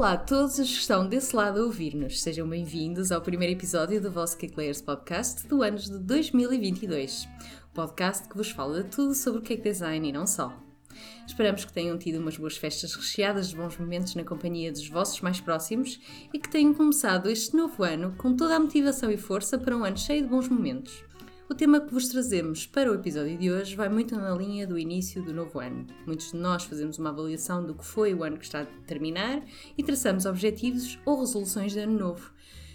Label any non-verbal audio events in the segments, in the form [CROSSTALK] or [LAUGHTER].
Olá a todos os que estão desse lado a ouvir-nos. Sejam bem-vindos ao primeiro episódio do vosso Cake Layers Podcast do ano de 2022. O podcast que vos fala de tudo sobre cake design e não só. Esperamos que tenham tido umas boas festas recheadas de bons momentos na companhia dos vossos mais próximos e que tenham começado este novo ano com toda a motivação e força para um ano cheio de bons momentos. O tema que vos trazemos para o episódio de hoje vai muito na linha do início do novo ano. Muitos de nós fazemos uma avaliação do que foi o ano que está a terminar e traçamos objetivos ou resoluções de ano novo.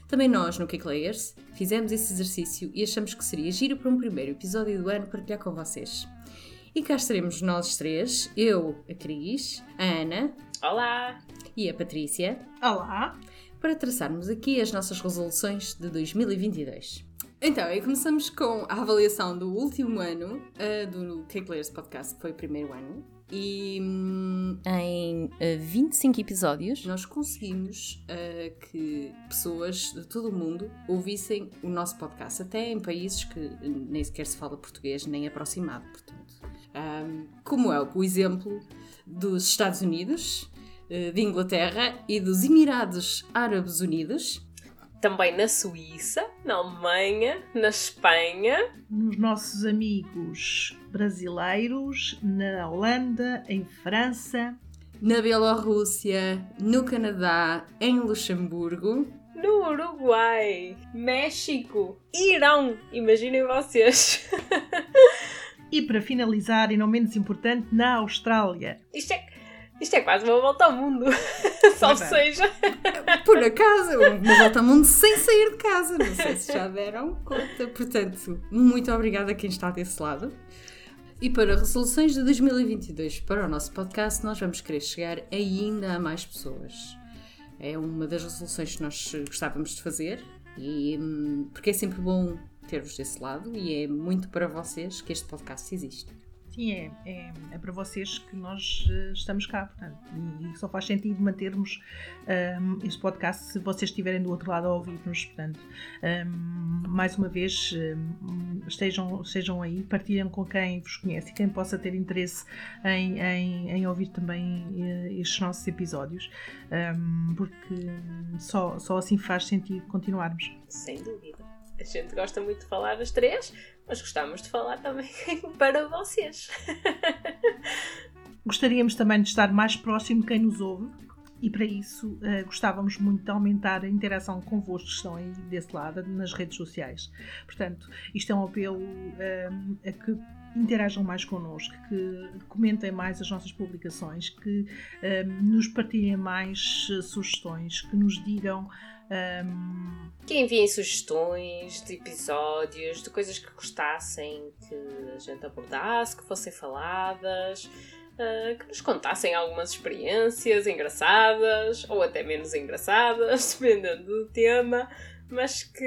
Também nós, no Cake Layers, fizemos esse exercício e achamos que seria giro para um primeiro episódio do ano partilhar com vocês. E cá estaremos nós três, eu, a Cris, a Ana. Olá! E a Patrícia. Olá! Para traçarmos aqui as nossas resoluções de 2022. Então, e começamos com a avaliação do último ano uh, do Cake Layers Podcast, que foi o primeiro ano. E hum, em uh, eh, 25 episódios nós conseguimos uh, que pessoas de todo o mundo ouvissem o nosso podcast, até em países que nem sequer se fala português, nem aproximado, portanto. Um, como é o exemplo dos Estados Unidos, de Inglaterra e dos Emirados Árabes Unidos, também na Suíça, na Alemanha, na Espanha. Nos nossos amigos brasileiros, na Holanda, em França. Na Bielorrússia, no Canadá, em Luxemburgo. No Uruguai, México, Irão. Imaginem vocês. [LAUGHS] e para finalizar, e não menos importante, na Austrália. Isto é isto é quase uma volta ao mundo. [LAUGHS] Só é. seja. Por acaso, uma volta ao mundo sem sair de casa. Não sei se já deram conta. Portanto, muito obrigada a quem está desse lado. E para resoluções de 2022 para o nosso podcast, nós vamos querer chegar ainda a mais pessoas. É uma das resoluções que nós gostávamos de fazer, e, hum, porque é sempre bom ter-vos desse lado e é muito para vocês que este podcast existe. Sim, é, é, é, para vocês que nós uh, estamos cá, portanto, e, só faz sentido mantermos um, este podcast se vocês estiverem do outro lado a ouvir-nos, portanto, um, mais uma vez, um, estejam, estejam aí, partilhem com quem vos conhece e quem possa ter interesse em, em, em ouvir também uh, estes nossos episódios, porque só, só assim faz sentido continuarmos. Sem dúvida. A gente gosta muito de falar das três, mas gostamos de falar também [LAUGHS] para vocês. Gostaríamos também de estar mais próximo de quem nos ouve e para isso uh, gostávamos muito de aumentar a interação convosco que estão aí desse lado nas redes sociais. Portanto, isto é um apelo uh, a que interajam mais connosco, que comentem mais as nossas publicações, que uh, nos partilhem mais sugestões, que nos digam um... Que enviem sugestões de episódios, de coisas que gostassem que a gente abordasse, que fossem faladas, uh, que nos contassem algumas experiências engraçadas ou até menos engraçadas, [LAUGHS] dependendo do tema mas que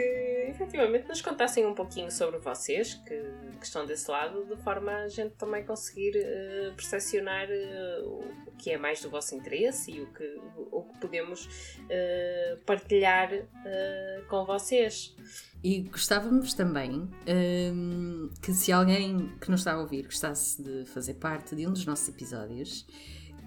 efetivamente nos contassem um pouquinho sobre vocês que, que estão desse lado, de forma a gente também conseguir uh, percepcionar uh, o que é mais do vosso interesse e o que, o que podemos uh, partilhar com vocês. E gostávamos também um, ehm, que se alguém que nos está a ouvir gostasse de fazer parte de um dos nossos episódios,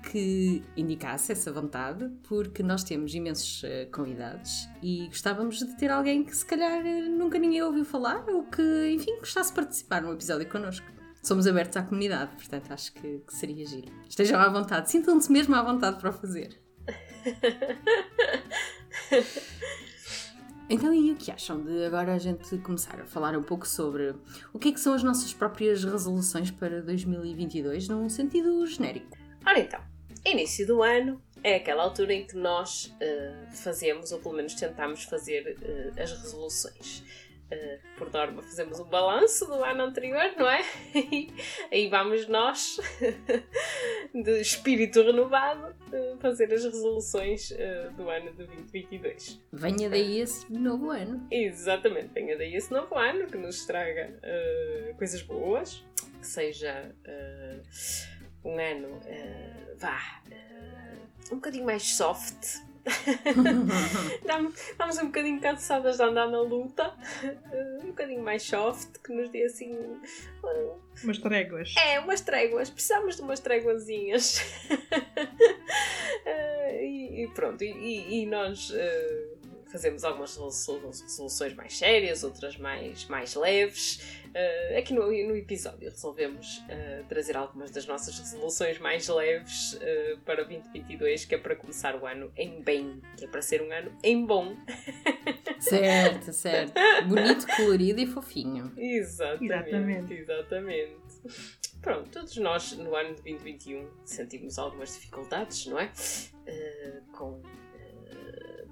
que indicasse essa vontade, porque nós temos imensos uh, convidados e gostávamos de ter alguém que se calhar eh, nunca ninguém ouviu falar ou que, enfim, gostasse de participar num episódio connosco. Somos abertos à comunidade, portanto acho que, que seria giro. Estejam à vontade, sintam-se mesmo à vontade para o fazer. [LAUGHS] Então, e o que acham de agora a gente começar a falar um pouco sobre o que é que são as nossas próprias resoluções para 2022 num sentido genérico? Ora então, início do ano é aquela altura em que nós uh, fazemos, ou pelo menos tentamos fazer, uh, as resoluções. Uh, por norma, fazemos um balanço do ano anterior, não é? [LAUGHS] E aí vamos nós, [LAUGHS] de espírito renovado, fazer as resoluções do ano de 2022. Venha daí esse novo ano. Exatamente, venha daí esse novo ano que nos traga coisas boas, que seja um ano, uh, vá, uh, um bocadinho mais soft. [LAUGHS] Estamos um bocadinho cansadas de andar na luta, uh, um bocadinho mais soft, que nos dê assim. Umas tréguas. É, umas tréguas. Precisamos de umas tréguazinhas. [LAUGHS] e, e, pronto, e, e nós uh, fazemos algumas resoluções mais sérias, outras mais, mais leves. Uh, aqui no, no episódio resolvemos uh, trazer algumas das nossas resoluções mais leves uh, para 2022, que é para começar o ano em bem, que é para ser um ano em bom. [LAUGHS] Certo, certo. Bonito, colorido e fofinho. Exatamente, exatamente. exatamente. Pronto, todos nós no ano de 2021 sentimos algumas dificuldades, não é? com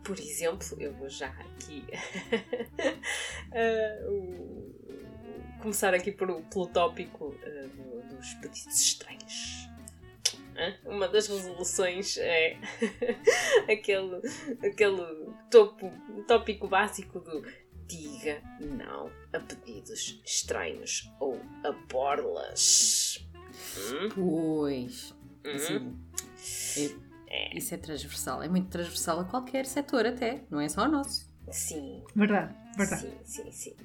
por exemplo, eu vou já aqui [LAUGHS] uh, começar aqui por, pelo tópico uh, dos pedidos estranhos. Uma das resoluções é [LAUGHS] aquele, aquele topo, tópico básico do diga não a pedidos estranhos ou a borlas. Hum? Pois. Hum? Assim, é. Isso é transversal, é muito transversal a qualquer setor até, não é só ao nosso. Sim. Verdade, verdade. Sim, sim, sim.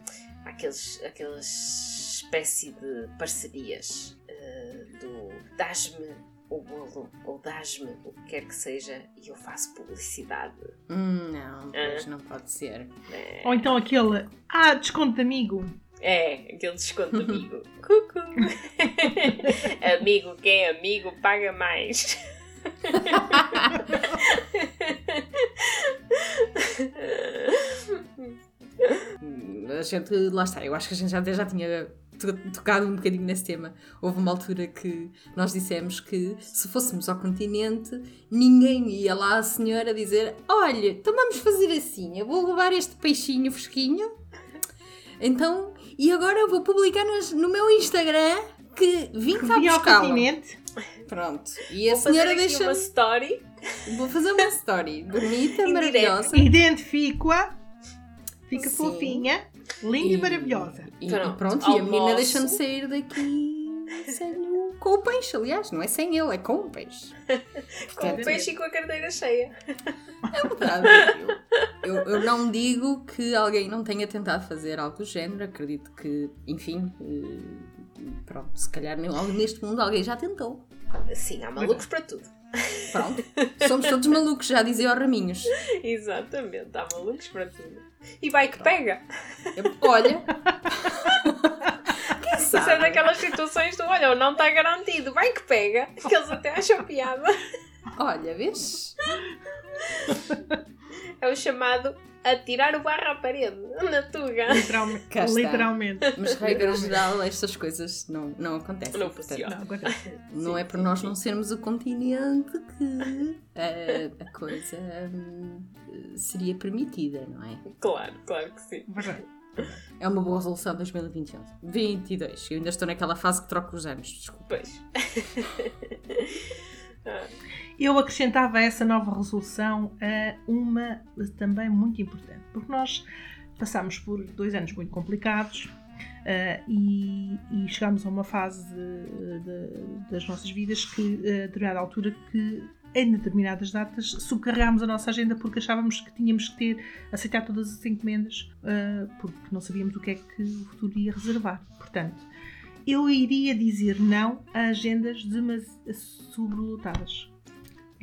Aqueles, aquelas espécie de parcerias uh, do dás-me o bolo ou dás-me o que quer que seja e eu faço publicidade. Hum, não, pois ah. não pode ser. É. Ou então aquele, ah, desconto de amigo. É, aquele desconto [LAUGHS] amigo. Cucu! [LAUGHS] [LAUGHS] amigo, quem é amigo paga mais. A gente, lá está, eu acho que a gente já, já tinha tocado um bocadinho nesse tema. Houve uma altura que nós dissemos que se fôssemos ao continente, ninguém ia lá a senhora dizer: Olha, então vamos fazer assim, eu vou levar este peixinho fresquinho. Então, e agora eu vou publicar nos, no meu Instagram que vim cá buscar. continente. [LAUGHS] Pronto. E a Vou senhora deixa. uma story. Vou fazer uma story bonita, maravilhosa. Identifico-a. Fica Sim. fofinha, linda e, e maravilhosa. E pronto, e, pronto, e a menina deixa-me sair daqui sem o, com o peixe, aliás, não é sem ele, é com o peixe. [LAUGHS] com o peixe e com a carteira cheia. É verdade. Eu, eu, eu, não digo que alguém não tenha tentado fazer algo do género, acredito que, enfim, eh, pronto, se calhar neste mundo alguém já tentou. Sim, há malucos para tudo. Pronto, somos todos malucos, já dizia o Raminhos. [LAUGHS] Exatamente, há malucos para tudo. E vai que pega. Olha. [LAUGHS] Quem sabe? Isso é daquelas situações do olha, não está garantido, vai que pega. Que eles até acham piada. Olha, vês? [LAUGHS] É o chamado atirar o barro à parede na tuga. Literalmente. Literalmente. Mas, regra geral, estas coisas não, não acontecem. Não funciona. Não, acontece. não é por nós não sermos o continente que a, a coisa hum, seria permitida, não é? Claro, claro que sim. É uma boa resolução de 2021. 22. Eu ainda estou naquela fase que troco os anos, desculpa. Pois. [LAUGHS] Eu acrescentava essa nova resolução a uma também muito importante, porque nós passámos por dois anos muito complicados uh, e, e, chegámos a uma fase de, de, das nossas vidas que, a determinada altura, que em determinadas datas subcarregámos a nossa agenda porque achávamos que tínhamos que ter, aceitar todas as encomendas uh, porque não sabíamos o que é que o futuro ia reservar. Portanto, eu iria dizer não a agendas sobrelotadas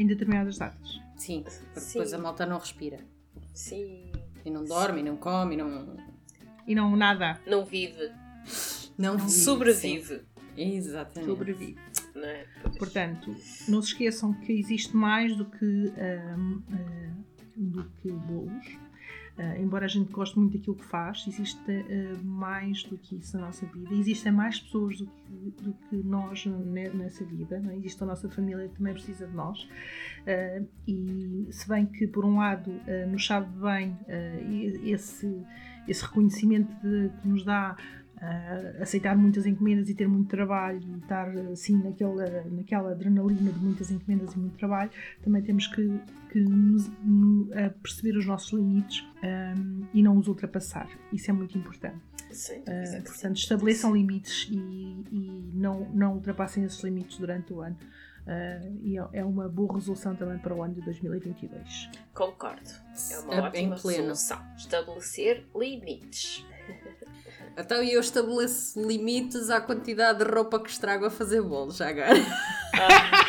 em determinadas datas. Sim, porque Sim. depois a malta não respira. Sim. E não dorme, e não come, e não. E não nada. Não vive. Não, vive. Sobrevive. Sim. Exatamente. Sobrevive. É? Portanto, não se esqueçam que existe mais do que, um, um, do que bolos Uh, embora a gente goste muito daquilo que faz, existe uh, mais do que isso na nossa vida. Existem mais pessoas do que, do que nós nessa vida. Não é? Existe a nossa família que também precisa de nós. Uh, e se bem que, por um lado, nos sabe bem esse, esse reconhecimento de, que nos dá uh, aceitar muitas encomendas e ter muito trabalho e estar assim naquela, naquela adrenalina de muitas encomendas e muito trabalho, também temos que, que nos, no, perceber os nossos limites um, e não os ultrapassar. Isso é muito importante. Sim, uh, portanto, estabeleçam limites e, e, não, não ultrapassem esses limites durante o ano. Uh, e é, é uma boa resolução também para o ano de 2022. Concordo. É uma é ótima resolução. Estabelecer limites. [LAUGHS] Então eu estabeleço limites à quantidade de roupa que estrago a fazer bolos, já agora. Ah.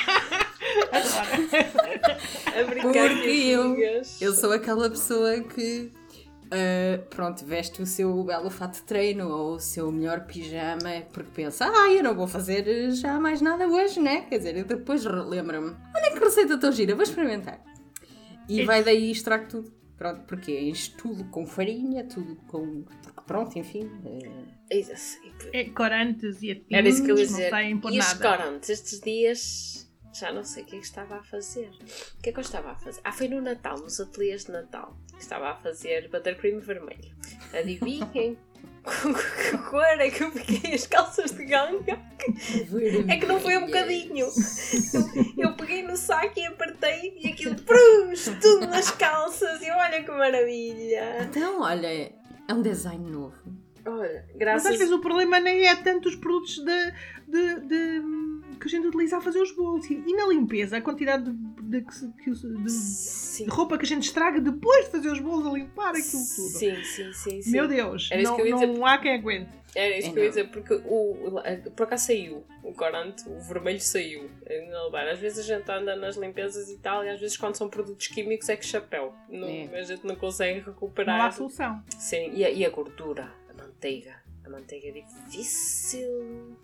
Porque eu, eu sou aquela pessoa que uh, pronto, veste o seu belo fato de treino ou o seu melhor pijama porque pensa, ah, eu não vou fazer já mais nada hoje, né? Quer dizer, depois lembro-me, olha que receita tão gira, vou experimentar. E vai daí e tudo. Pronto, porque enche tudo com farinha, tudo com. Pronto, enfim. É, é corantes e afins, Era isso que eu ia dizer. não saem por e nada. os corantes, estes dias já não sei o que é que estava a fazer. O que é que eu estava a fazer? Ah, foi no Natal, nos ateliês de Natal. Estava a fazer buttercream vermelho. Adivinhem [LAUGHS] com que cor é que eu peguei as calças de ganga? É que não foi um bocadinho. Eu, eu peguei no saco e apertei e aquilo prus, tudo nas calças. E olha que maravilha! Então, olha, é um design novo. Olha, Mas graças às vezes o problema nem é tanto os produtos de, de- de- que a gente utiliza a fazer os bolos. E na limpeza, a quantidade de, de- de- de roupa que a gente estraga depois de fazer os bolos a limpar aquilo tudo. Sim, sim, sim, sim. Meu Deus, Era não, não há quem aguente. Era isso É que eu ia não. dizer, porque o, o- por acaso saiu, o corante, o vermelho saiu. na Lebar. Às vezes a gente anda nas limpezas e tal, e às vezes quando são produtos químicos é que chapéu. Não, É. A gente não consegue Não há recuperar. solução. Sim, e a, e a gordura, a manteiga. Manteiga é difícil.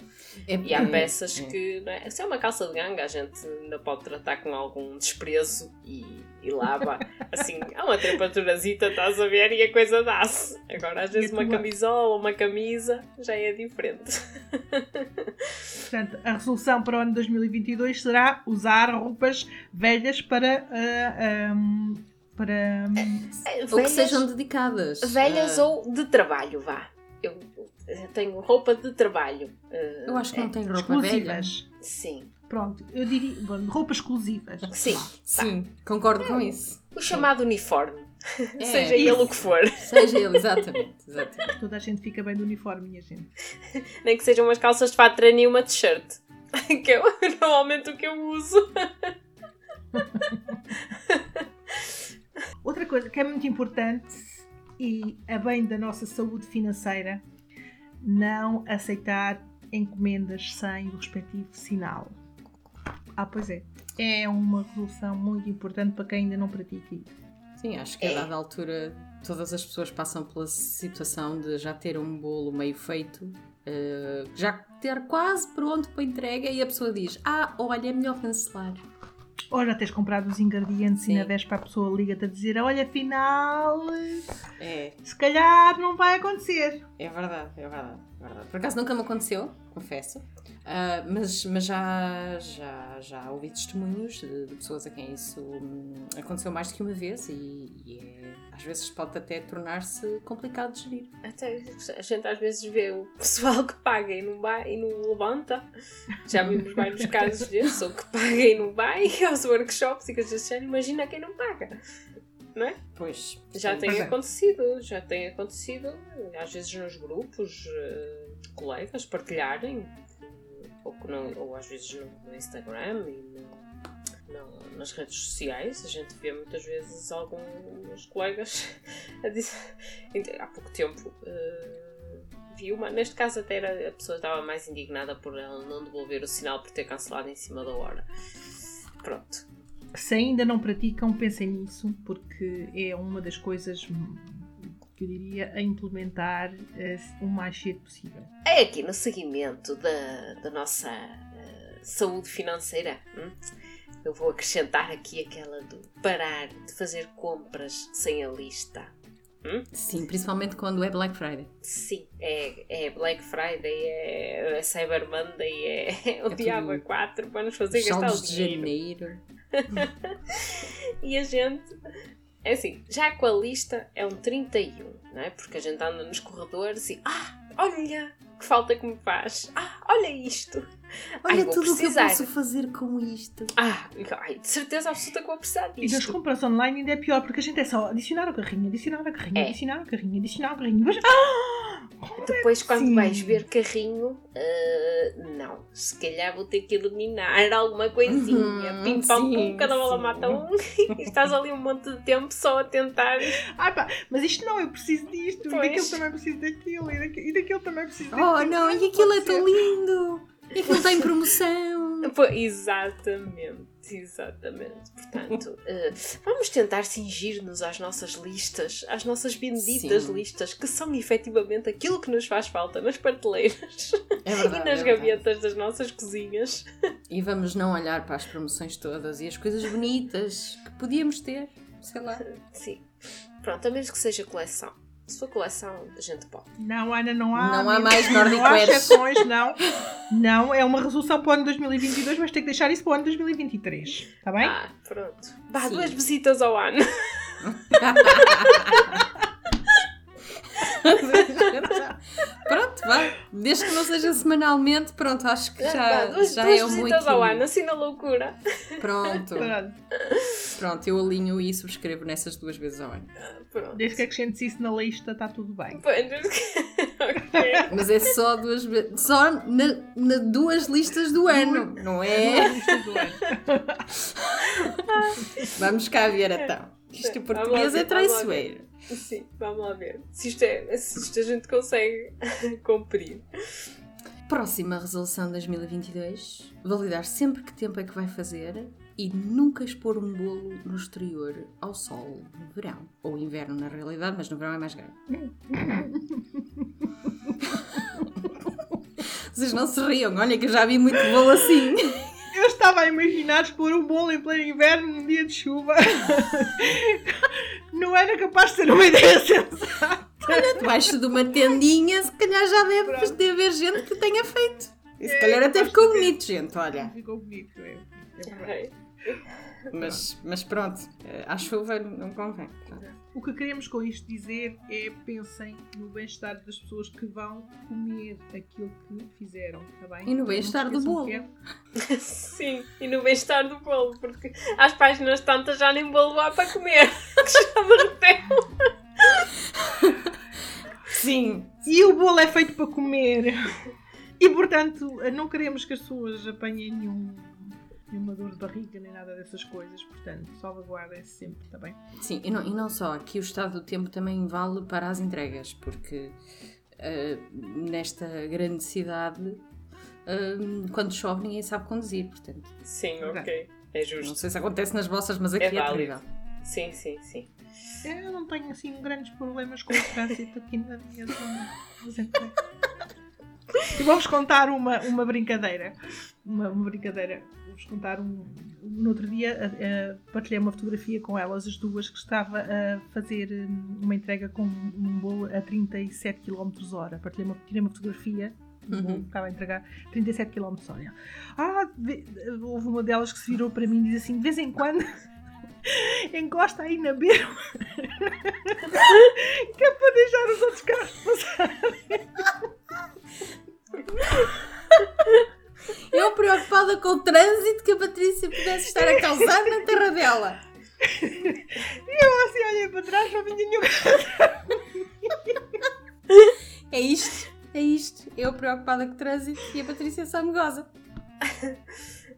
É, E há peças é. que, não é? Se é uma calça de ganga, a gente ainda pode tratar com algum desprezo e, e lava. [LAUGHS] Assim, a uma temperaturazita, estás a ver, e a coisa dá-se. Agora, às vezes, uma camisola, uma camisa, já é diferente. Portanto, a resolução para o ano 2022 será usar roupas velhas para. ah, ahm, para ahm, Ou que sejam dedicadas. velhas Ah, ou de trabalho, vá. Tenho roupa de trabalho. eh, Eu acho que é, não tem roupa velha. exclusivas. Sim, Pronto, eu diria. bom, roupas exclusivas. sim. Sim, concordo com isso. O chamado uniforme. É, seja ele isso. o que for. Seja ele, exatamente. exatamente. Toda a gente fica bem do uniforme, minha gente. Nem que sejam umas calças de fato treino e uma t-shirt. [LAUGHS] Que é normalmente o que eu uso. Outra coisa que é muito importante e a bem da nossa saúde financeira, não aceitar encomendas sem o respectivo sinal. Ah, pois é. É uma resolução muito importante para quem ainda não pratica isso. Sim, acho que a É. dada altura todas as pessoas passam pela situação de já ter um bolo meio feito, eh, já ter quase pronto para entrega e a pessoa diz: Ah, olha, é melhor cancelar. Ou já tens comprado os ingredientes Sim. e na véspera a pessoa liga-te a dizer: Olha, afinal, É, se calhar não vai acontecer. é verdade, é verdade, é verdade. Por acaso nunca me aconteceu, confesso, Ah, mas, mas já, já, já ouvi testemunhos de, de pessoas a quem isso hum, aconteceu mais do que uma vez e, e é- às vezes pode até tornar-se complicado de gerir. Até a gente às vezes vê o pessoal que paga e não vai e não levanta. Já vimos vários casos desses, ou que paga e não vai [LAUGHS] aos workshops e vezes já imagina quem não paga. Pois, Já sim. tem Pois é. acontecido, já tem acontecido, às vezes nos grupos, de colegas partilharem, ou, não, ou às vezes no, Instagram e no- no- nas redes sociais, a gente vê muitas vezes alguns colegas [LAUGHS] a dizer, há pouco tempo eh, vi uma, neste caso até era, a pessoa estava mais indignada por ela não devolver o sinal por ter cancelado em cima da hora. Pronto, Se ainda não praticam, pensem nisso, porque é uma das coisas que eu diria a implementar eh, o mais cedo possível. É aqui no seguimento da, da nossa eh, saúde financeira. hum? Eu vou acrescentar aqui aquela do parar de fazer compras sem a lista. Sim, principalmente quando é Black Friday. Sim, é, é Black Friday, é, é Cyber Monday, é, o É Diabo tudo. 4 para nos fazer gastar o Saldos de dinheiro. janeiro. [LAUGHS] E a gente, é assim, já com a lista é um 31, não é? Porque a gente anda nos corredores e, ah, olha, que falta que me faz. Ah, olha isto. Olha Ai, tudo o que eu posso fazer com isto. Ah, ai, de certeza absoluta que vou precisar E nas disto. compras online ainda é pior, porque a gente é só adicionar ao carrinho, adicionar ao carrinho, É. adicionar ao carrinho, adicionar ao carrinho. Mas, ah! Depois, quando Sim. vais ver carrinho, ah, não, se calhar vou ter que eliminar alguma coisinha. Uhum, Pim pam pum, cada bola mata um. e [LAUGHS] estás ali um monte de tempo só a tentar. Ah, pá, mas isto não, eu preciso disto, Pois. e daquilo também preciso daquilo, e daquilo, e daquilo também preciso daquilo. Oh não, e aquilo é tão lindo! E aquilo está em promoção! Pô, exatamente. Exatamente. Portanto, uh, [LAUGHS] vamos tentar cingir-nos às nossas listas, às nossas benditas Sim. listas, que são efetivamente aquilo que nos faz falta nas prateleiras [LAUGHS] é verdade, e nas é gavetas das nossas cozinhas. E vamos não olhar para as promoções todas e as coisas bonitas que podíamos ter, sei lá. [LAUGHS] Sim. Pronto, a menos que seja coleção se for coleção, a gente pode. Não, Ana, não há. Não há mais Nordic Não há exceções, não. Não, é uma resolução para o ano 2022, mas tem que deixar isso para o ano 2023. Está bem? Ah, pronto. Vá, duas visitas ao ano. [LAUGHS] [LAUGHS] pronto, vai. Desde que não seja semanalmente, pronto, acho que já, duas, já duas é muito. visitas ao ano, assim na loucura. Pronto. pronto. Pronto, eu alinho e subscrevo nessas duas vezes ao ano. Pronto. Desde que acrescentes isso na lista, está tudo bem. [LAUGHS] okay. Mas é só duas vezes. Só na, na duas listas do ano, não é? do ano. Vamos cá ver então. Isto em português é traiçoeiro. Sim, vamos lá ver. Se isto, é, se isto a gente consegue [LAUGHS] cumprir. Próxima resolução 2022: validar sempre que tempo é que vai fazer e nunca expor um bolo no exterior ao sol no verão. Ou inverno, na realidade, mas no verão é mais grande. [LAUGHS] Vocês não se riam, olha que eu já vi muito bolo assim. [LAUGHS] Eu estava a imaginar expor um bolo em pleno inverno num dia de chuva. não era capaz de ser uma ideia sensata. Olha, debaixo de uma tendinha, se calhar já deve, deve haver gente que tenha feito. E se é, calhar até ficou bonito, gente, olha. Ficou bonito, é. é mas, mas pronto, à chuva não convém. O que queremos com isto dizer é pensem no bem-estar das pessoas que vão comer aquilo que fizeram, está bem? E no bem-estar do bolo. É... [LAUGHS] Sim, e no bem-estar do bolo, porque às páginas tantas já nem bolo há para comer, [LAUGHS] que já derreteu. Sim. E o bolo é feito para comer. E portanto, não queremos que as pessoas apanhem nenhum nenhuma dor de barriga nem nada dessas coisas, portanto, salvaguardem-se sempre, está bem? Sim, e não, e não só, aqui o estado do tempo também vale para as entregas, porque uh, nesta grande cidade, uh, quando chove, ninguém sabe conduzir, portanto. Sim, ok, é justo. Não sei se acontece nas vossas, mas aqui é, é terrível. Sim, sim, sim. Eu não tenho assim grandes problemas com o trânsito aqui na minha zona. E vou-vos contar uma, uma brincadeira. Uma, uma brincadeira vos contar um. No outro dia uh, partilhei uma fotografia com elas, as duas, que estava a fazer um, uma entrega com um bolo a 37 km hora. Partilhei uma, tirei uma fotografia Uhum. Estava a entregar 37 km hora. Ah, houve uma delas que se virou para mim e disse assim: de vez em quando encosta aí na beira [LAUGHS] que é para deixar os outros carros passarem. Eu preocupada com o trânsito que a Patrícia pudesse estar a causar na terra dela. E eu assim olhei para trás, não vinha nenhum É isto, é isto. Eu preocupada com o trânsito e a Patrícia só me goza.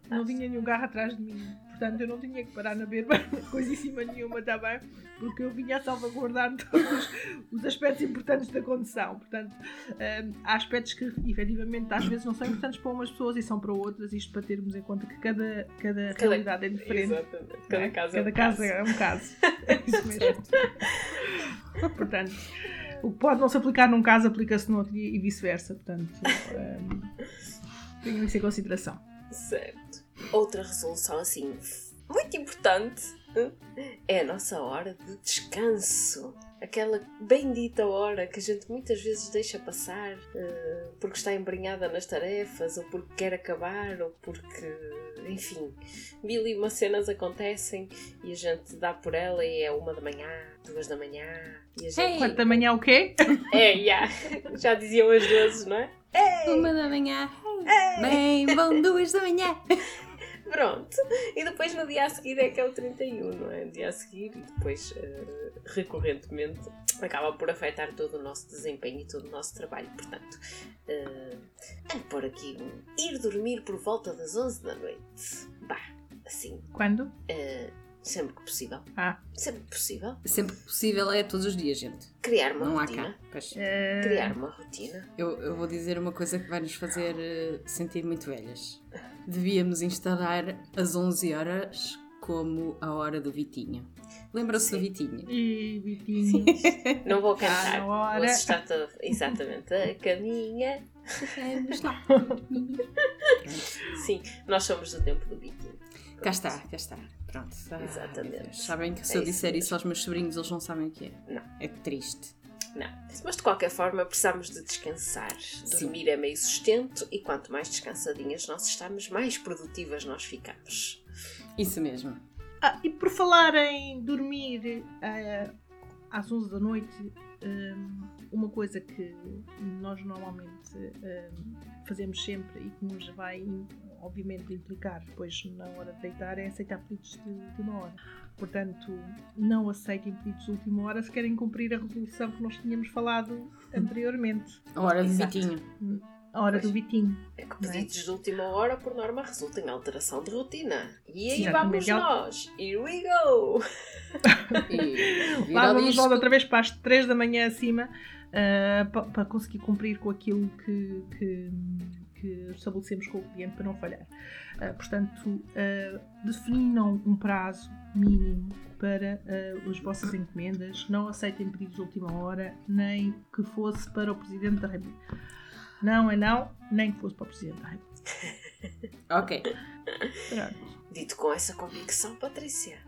Não vinha nenhum carro atrás de mim portanto eu não tinha que parar na berma [LAUGHS] coisíssima nenhuma, está bem? Porque eu vinha a salvaguardar todos os aspectos importantes da condução. Portanto, um, há aspectos que efetivamente às vezes não são importantes para umas pessoas e são para outras, isto para termos em conta que cada, cada, cada realidade é diferente. Exatamente. Cada, é? caso, cada é um caso, caso é um caso. É isso mesmo. portanto, o que pode não se aplicar num caso aplica-se no outro e vice-versa. Portanto, [LAUGHS] um, tenham isso em consideração. Certo. Outra resolução assim muito importante é a nossa hora de descanso. Aquela bendita hora que a gente muitas vezes deixa passar uh, porque está embrenhada nas tarefas, ou porque quer acabar, ou porque, enfim, mil e uma cenas acontecem e a gente dá por ela e é uma da manhã, duas da manhã. E a gente... Hey. Quanto da manhã o quê? [LAUGHS] É, yeah. já diziam as vezes, não é? Hey. Uma da manhã. Hey. Bem, bom, duas da manhã. [LAUGHS] Pronto. E depois no dia a seguir é que é o 31, não é? No dia a seguir e depois, uh, recorrentemente, acaba por afetar todo o nosso desempenho e todo o nosso trabalho. Portanto, uh, é por aqui ir dormir por volta das 11 da noite. Bah, assim. Quando? Uh, sempre que possível. Ah. Sempre que possível. Sempre que possível é todos os dias, gente. Criar uma Não rotina. há cá. Pois. Criar uma rotina. Eu, eu vou dizer uma coisa que vai nos fazer sentir muito velhas. Devíamos instalar as 11 horas como a hora do Vitinho. Lembra-se do Vitinho? E Vitinho. [LAUGHS] Não vou cantar. na hora. Você está todo... exatamente a caminha. Vamos lá. Sim, nós somos do tempo do Vitinho. Cá está, cá está. Pronto. Ai, Exatamente. Sabem que se É eu isso disser mesmo. isso aos meus sobrinhos, eles não sabem o que é. Não. É triste. Não. Mas de qualquer forma precisamos de descansar. Dormir é meio sustento e quanto mais descansadinhas nós estamos, mais produtivas nós ficamos. Isso mesmo. Ah, e por falar em dormir ah, às 11 da noite, hum, uma coisa que nós normalmente hum, fazemos sempre e que nos vai, obviamente, implicar depois na hora de deitar é aceitar pedidos de última hora. Portanto, não aceitem pedidos de última hora se querem cumprir a resolução que nós tínhamos falado anteriormente. A hora do. Vitinho. A hora Pois. do Vitinho. É que é? pedidos de última hora, por norma, resultam em alteração de rotina. E aí Exatamente. vamos nós! Here we go! [LAUGHS] E Lá vamos nós outra vez para as 3 da manhã acima para conseguir cumprir com aquilo que, que, que estabelecemos com o cliente para não falhar. Ah, portanto, ah, definam um prazo mínimo para ah, as vossas encomendas, não aceitem pedidos de última hora, nem que fosse para o Presidente da República. Não é não, nem que fosse para o Presidente da República. [LAUGHS] Ok. Pronto. Dito com essa convicção, Patrícia.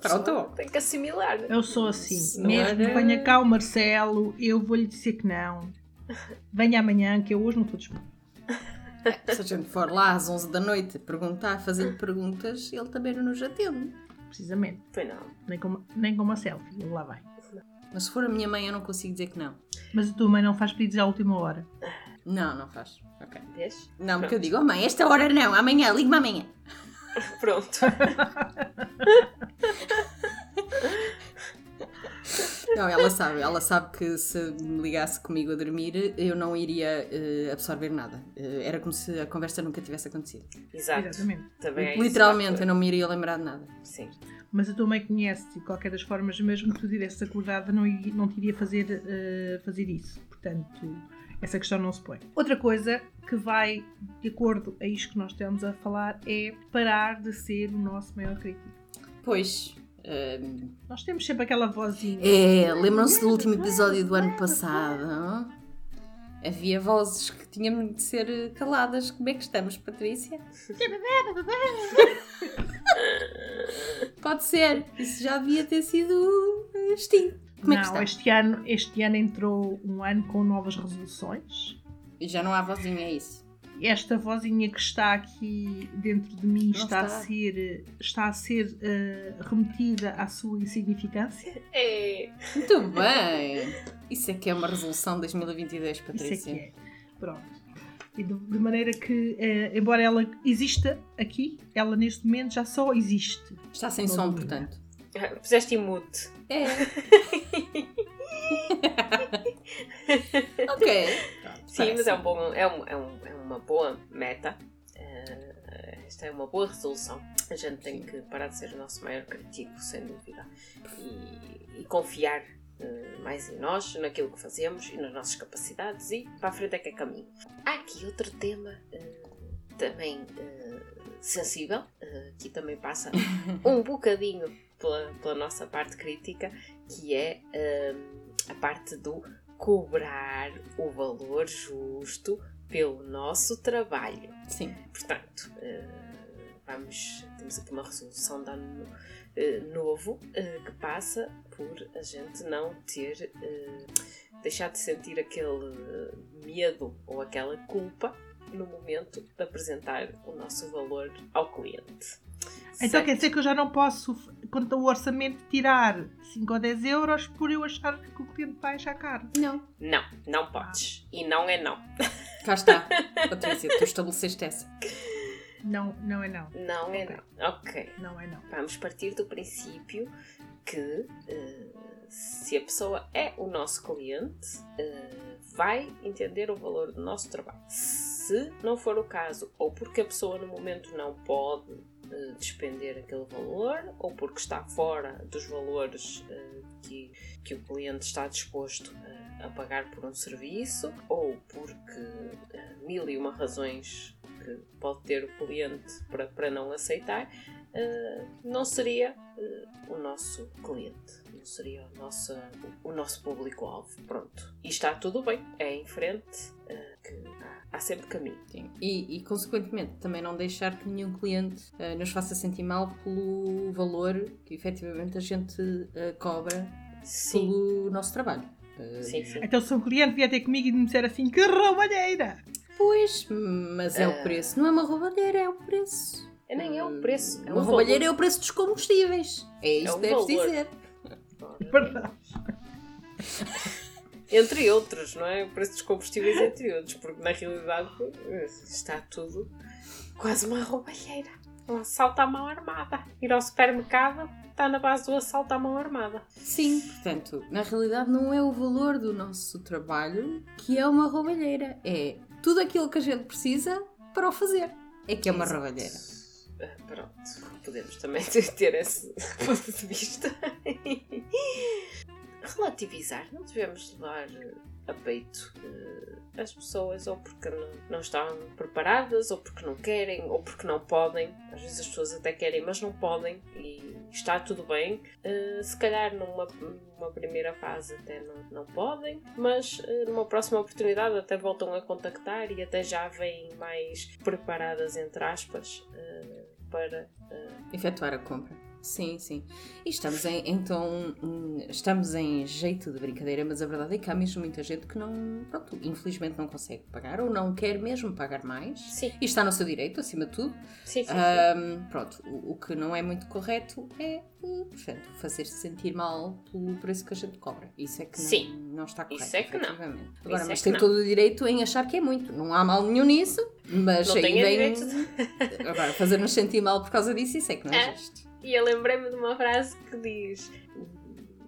Pronto. Tem que assimilar. né? Eu sou assim. Senhora- Mesmo que venha cá o Marcelo, eu vou-lhe dizer que não. Venha amanhã, que eu hoje não estou disponível. Se a gente for lá às 11 da noite perguntar, fazer-lhe perguntas, ele também não nos atende. Precisamente. Foi não. Nem com, uma- nem com uma selfie, ele lá vai. Mas se for a minha mãe, eu não consigo dizer que não. Mas a tua mãe não faz pedidos à última hora. Não, não faz. Ok. Vês? Não, porque eu digo, oh mãe, esta hora não, amanhã, ligue-me amanhã. Pronto. [LAUGHS] Não, ela sabe, ela sabe que se me ligasse comigo a dormir, eu não iria eh, absorver nada. Eh, era como se a conversa nunca tivesse acontecido. Exato. Exatamente. Também é isso, Literalmente, eu não me iria lembrar de nada. Sim. Mas a tua mãe conhece-te de qualquer das formas, mesmo que tu tivesses acordada, não, iria- não te iria fazer, eh, fazer isso. Portanto, essa questão não se põe. Outra coisa que vai de acordo a isto que nós estamos a falar é parar de ser o nosso maior crítico. Pois. Nós temos sempre aquela vozinha. é, lembram-se do último episódio do ano passado? Havia vozes que tinham de ser caladas. Como é que estamos, Patrícia? [LAUGHS] Pode ser. Isso já devia ter sido extinto. Como é que não, este ano, este ano entrou um ano com novas resoluções. E Já não há vozinha, é isso. Esta vozinha que está aqui dentro de mim está, está. a ser, está a ser eh, remetida à sua insignificância. É. Muito bem. Isso é que é uma resolução de 2022, Isso Patrícia. é que é. Pronto. E de, de maneira que, eh, embora ela exista aqui, ela neste momento já só existe. Está sem Não som, domina. portanto. Ah, Puseste em mute. É. [LAUGHS] ok. Sim, mas é, um bom, é, um, é, um, uma boa meta. Eh, esta é uma boa resolução. A gente tem que parar de ser o nosso maior crítico, sem dúvida. E, e confiar eh, mais em nós, naquilo que fazemos e nas nossas capacidades. E para a frente é que é caminho. Há aqui outro tema eh, também sensível, que também passa [LAUGHS] um bocadinho pela, pela nossa parte crítica, que é a parte do cobrar o valor justo pelo nosso trabalho. Sim. Portanto, eh, vamos, temos aqui uma resolução de ano eh, novo eh, que passa por a gente não ter, deixar de sentir aquele medo ou aquela culpa no momento de apresentar o nosso valor ao cliente. Então Certo? quer dizer que eu já não posso, quanto ao orçamento, tirar 5 ou 10 euros por eu achar que o cliente vai achar caro. Não. Não, não podes. E não é não. [LAUGHS] Cá está. Patrícia, tu estabeleceste essa. Não, não é não. Não é Ok. não. Ok. Não é não. Vamos partir do princípio que eh, se a pessoa é o nosso cliente, eh, vai entender o valor do nosso trabalho. Se não for o caso, ou porque a pessoa no momento não pode despender aquele valor, ou porque está fora dos valores eh, que, que o cliente está disposto eh, a pagar por um serviço, ou porque eh, mil e uma razões que pode ter o cliente para, para não aceitar, não seria o nosso cliente, não seria o nosso, o, nosso público-alvo. Pronto. E está tudo bem, é em frente, que há, sempre caminho. Sim. E, e, consequentemente, também não deixar que nenhum cliente nos faça sentir mal pelo valor que efetivamente a gente cobra Sim. pelo nosso trabalho. Sim, sim. Então, se um cliente vier ter comigo e me disser assim, que roubalheira! Pois, mas é uh... o preço. Não é uma roubalheira, é o preço. É, nem é o preço. É uma um roubalheira é o preço dos combustíveis. É isso é que deves valor. dizer. Verdade. Entre outros, não é? O preço dos combustíveis, entre outros, porque na realidade está tudo quase uma roubalheira. Um assalto à mão armada. Ir ao supermercado está na base do assalto à mão armada. Sim, portanto, na realidade não é o valor do nosso trabalho que é uma roubalheira. É tudo aquilo que a gente precisa para o fazer. É que é uma Exato. roubalheira. Ah, pronto, podemos também [LAUGHS] ter esse [LAUGHS] ponto de vista. Relativizar, não devemos levar a peito uh, as pessoas ou porque não, não, estão preparadas, ou porque não querem, ou porque não podem. Às vezes as pessoas até querem, mas não podem e está tudo bem. Uh, se calhar numa, numa primeira fase até não, não podem, mas uh, numa próxima oportunidade até voltam a contactar e até já vêm mais preparadas, entre aspas, para efetuar a compra. Sim, sim. E estamos em, então, estamos em jeito de brincadeira, mas a verdade é que há mesmo muita gente que não, pronto, infelizmente não consegue pagar ou não quer mesmo pagar mais. Sim. E está no seu direito, acima de tudo. Sim, sim, um, Pronto, o, o, que não é muito correto é, portanto, fazer-se sentir mal pelo preço que a gente cobra. Isso é que não, sim. não está correto. Isso é que não. Agora, Isso mas é tem não. todo o direito em achar que é muito. Não há mal nenhum nisso, mas não aí vem... De... [LAUGHS] Agora, fazer-nos sentir mal por causa disso, isso é que não é, é. justo. E eu lembrei-me de uma frase que diz: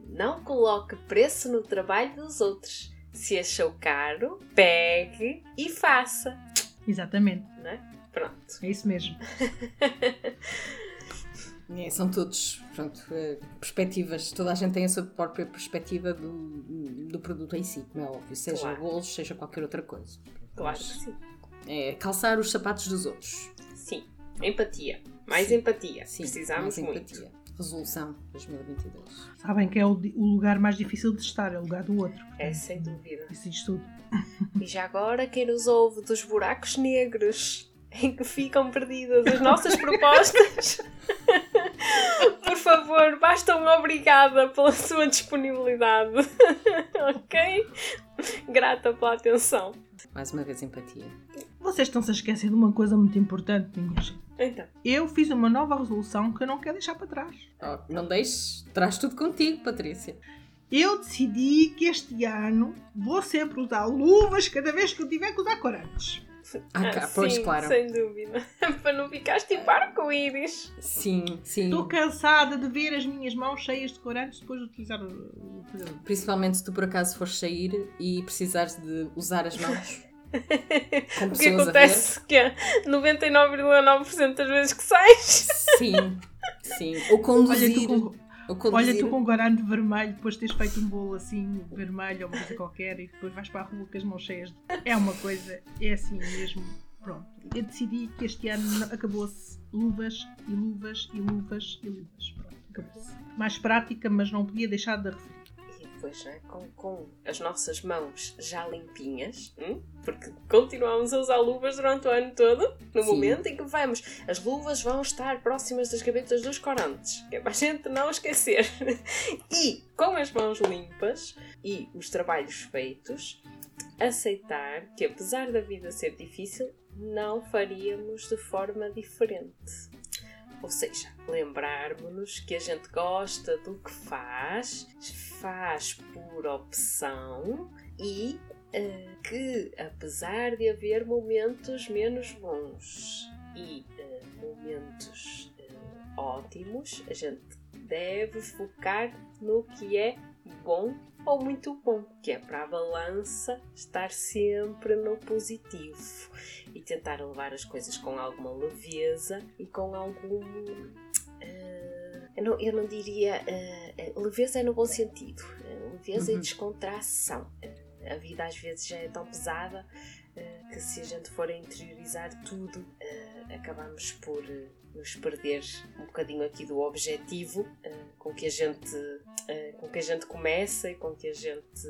Não coloque preço no trabalho dos outros. Se achou caro, pegue e faça. Exatamente. Não é? Pronto. É isso mesmo. [LAUGHS] É, são todos, pronto, eh, perspectivas, toda a gente tem a sua própria perspectiva do, do produto em si, não é óbvio, seja claro. bolos, seja qualquer outra coisa. Claro que sim. É calçar os sapatos dos outros. Sim, empatia. Mais Sim. empatia. Sim, Precisamos mais muito. Empatia. Resolução 2022. Sabem que é o, o, lugar mais difícil de estar, é o lugar do outro. É, sem dúvida. Isso diz tudo. E já agora, quem nos ouve dos buracos negros em que ficam perdidas as nossas propostas, [LAUGHS] por favor, basta um obrigada pela sua disponibilidade. [LAUGHS] ok? Grata pela atenção. Mais uma vez, empatia. Vocês estão-se a esquecer de uma coisa muito importante, minha gente. Então. Eu fiz uma nova resolução que eu não quero deixar para trás. Oh, não deixes, traz tudo contigo, Patrícia. Eu decidi que este ano vou sempre usar luvas cada vez que eu tiver que usar corantes. Ah, cá, pois, sim, claro. Sem dúvida. [LAUGHS] para não ficares tipo arco-íris. Sim, sim. Estou cansada de ver as minhas mãos cheias de corantes depois de utilizar o. Principalmente se tu por acaso fores sair e precisares de usar as mãos. [LAUGHS] o que acontece que é 99,9% das vezes que sais. Sim, sim. Ou conduzir. Olha, tu olha, tu com um garante vermelho, depois tens feito um bolo assim, vermelho ou uma coisa qualquer, e depois vais para a rua com as mãos cheias. De... É uma coisa, é assim mesmo. Pronto. Eu decidi que este ano acabou-se luvas e luvas e luvas e luvas. Pronto, acabou-se. Mais prática, mas não podia deixar de referir depois, né? com, com as nossas mãos já limpinhas, hum? porque continuamos a usar luvas durante o ano todo, no Sim. momento em que vamos, as luvas vão estar próximas das gavetas dos corantes, que é para a gente não esquecer. [LAUGHS] e com as mãos limpas e os trabalhos feitos, aceitar que apesar da vida ser difícil, não faríamos de forma diferente. Ou seja, lembrarmos-nos que a gente gosta do que faz, faz por opção e uh, que, apesar de haver momentos menos bons e uh, momentos uh, ótimos, a gente deve focar no que é bom ou muito bom, que é para a balança estar sempre no positivo e tentar levar as coisas com alguma leveza e com algum. Uh, eu, não, eu não diria. Uh, leveza é no bom sentido, uh, leveza uhum. e descontração. a vida às vezes já é tão pesada que se a gente for a interiorizar tudo, acabamos por uh, nos perder um bocadinho aqui do objetivo uh, com que a gente uh, com que a gente começa e com que a gente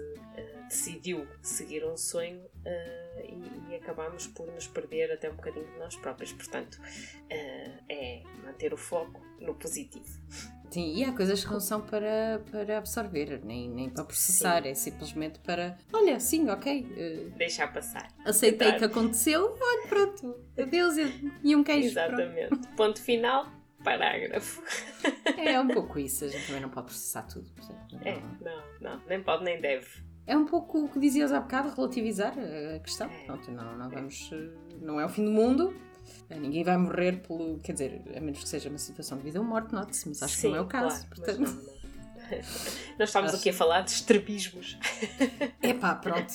decidiu seguir um sonho e, e, acabamos por nos perder até um bocadinho de nós próprios. Portanto, é manter o foco no positivo. Sim, e há coisas que não são para, para absorver, nem, nem para processar, sim. é simplesmente para, olha, sim, ok. Uh, Deixar passar. Aceitei Verdade. que aconteceu, olha, pronto, adeus e um queijo. Exatamente. Pronto. Ponto final, parágrafo. É um pouco isso, a gente também não pode processar tudo. Portanto, não... É, não, não, nem pode nem deve. É um pouco o que dizias há bocado, relativizar a questão. É. Pronto, não, não vamos. Eh, não é o fim do mundo, eh, Ninguém vai morrer pelo. Quer dizer, a menos que seja uma situação de vida ou morte, note-se, mas acho Sim, que não é o caso. Claro, portanto... Não, não. [LAUGHS] Nós estamos acho... aqui a falar de estrabismos. [LAUGHS] Epá, pronto.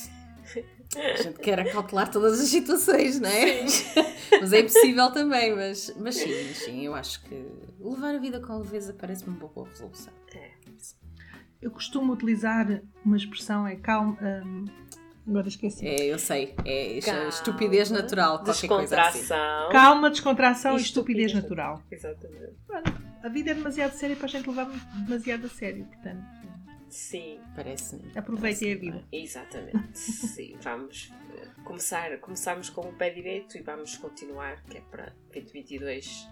A gente quer acautelar todas as situações, não é? [LAUGHS] mas é impossível também, mas, mas sim, sim, eu acho que levar a vida com leveza parece-me uma boa resolução. É. Eu costumo utilizar uma expressão, é calma. Um, agora esqueci. É, eu sei. É Calma, estupidez natural, qualquer coisa assim. Calma, descontração e, estupidez, estupidez natural. Exatamente. a vida é demasiado séria para a gente levar demasiado a sério, portanto. Sim. Parece-me. Aproveitem parece a vida. Exatamente. Sim, vamos eh, começar. Começamos com o pé direito e vamos continuar, que é para 2022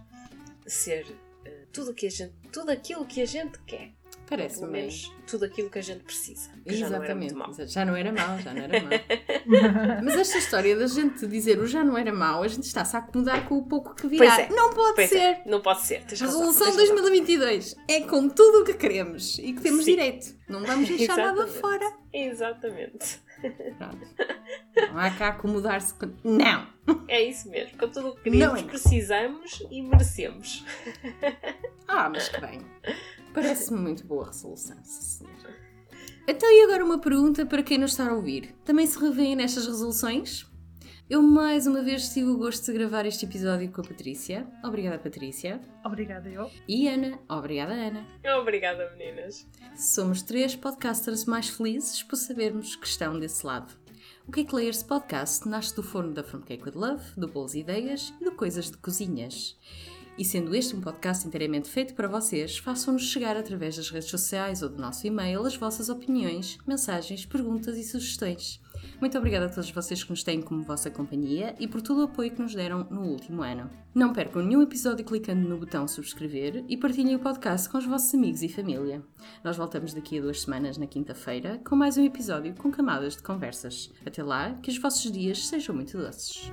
ser uh, tudo, que a gente, tudo aquilo que a gente quer. Parece-me. menos tudo aquilo que a gente precisa. Exatamente. Já não, era já não era mau, já não era mau. [LAUGHS] Mas esta história da gente dizer o já não era mau, a gente está-se a acomodar com o pouco que virá. É, não pode é. ser. É. Não pode ser. Resolução razão, 2022 é com tudo o que queremos e que temos Sim. direito. Não vamos deixar nada fora. Exatamente. Pronto. Não há cá acomodar-se com. Não! É isso mesmo. Com tudo o que queremos, não. precisamos e merecemos. Ah, mas que bem. Parece-me muito boa resolução, sim [LAUGHS] Então, e agora uma pergunta para quem nos está a ouvir. Também se revêem nestas resoluções? Eu mais uma vez tive o gosto de gravar este episódio com a Patrícia. Obrigada, Patrícia. Obrigada, eu. E Ana. Obrigada, Ana. Obrigada, meninas. Somos três podcasters mais felizes por sabermos que estão desse lado. O Cake Layers Podcast nasce do forno da From Cake with Love, do Boas Ideias e do Coisas de Cozinhas. E sendo este um podcast inteiramente feito para vocês, façam-nos chegar através das redes sociais ou do nosso e-mail as vossas opiniões, mensagens, perguntas e sugestões. Muito obrigada a todos vocês que nos têm como vossa companhia e por todo o apoio que nos deram no último ano. Não percam nenhum episódio clicando no botão subscrever e partilhem o podcast com os vossos amigos e família. Nós voltamos daqui a duas semanas, na quinta-feira, com mais um episódio com camadas de conversas. Até lá, que os vossos dias sejam muito doces.